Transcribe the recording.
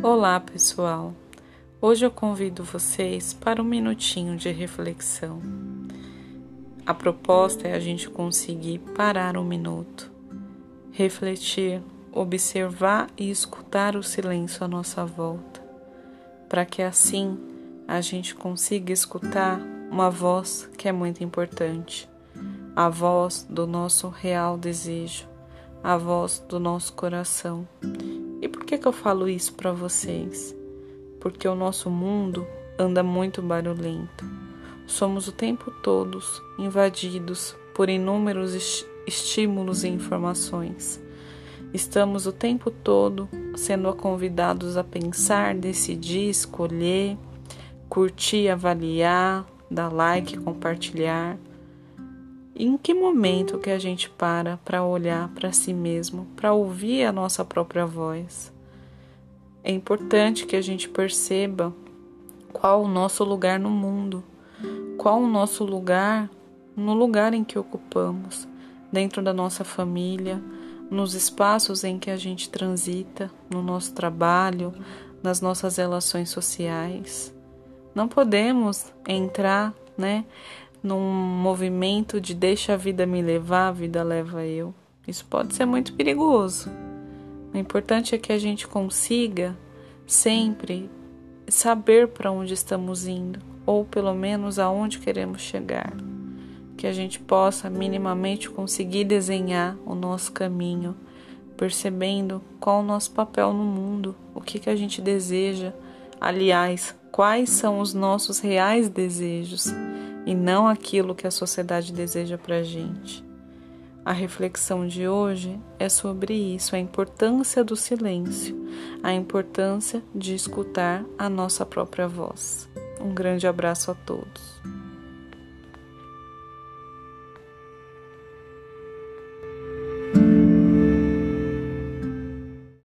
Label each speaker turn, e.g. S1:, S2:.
S1: Olá, pessoal. Hoje eu convido vocês para um minutinho de reflexão. A proposta é a gente conseguir parar um minuto, refletir, observar e escutar o silêncio à nossa volta, para que assim a gente consiga escutar uma voz que é muito importante, a voz do nosso real desejo, a voz do nosso coração e por que, que eu falo isso para vocês? Porque o nosso mundo anda muito barulhento. Somos o tempo todo invadidos por inúmeros estímulos e informações. Estamos o tempo todo sendo convidados a pensar, decidir, escolher, curtir, avaliar, dar like, compartilhar. Em que momento que a gente para para olhar para si mesmo, para ouvir a nossa própria voz? É importante que a gente perceba qual o nosso lugar no mundo, qual o nosso lugar no lugar em que ocupamos, dentro da nossa família, nos espaços em que a gente transita, no nosso trabalho, nas nossas relações sociais. Não podemos entrar, né, num movimento de deixa a vida me levar, a vida leva eu. Isso pode ser muito perigoso. O importante é que a gente consiga sempre saber para onde estamos indo, ou pelo menos aonde queremos chegar. Que a gente possa minimamente conseguir desenhar o nosso caminho, percebendo qual o nosso papel no mundo, o que, que a gente deseja, aliás, quais são os nossos reais desejos e não aquilo que a sociedade deseja para gente. A reflexão de hoje é sobre isso, a importância do silêncio, a importância de escutar a nossa própria voz. Um grande abraço a todos.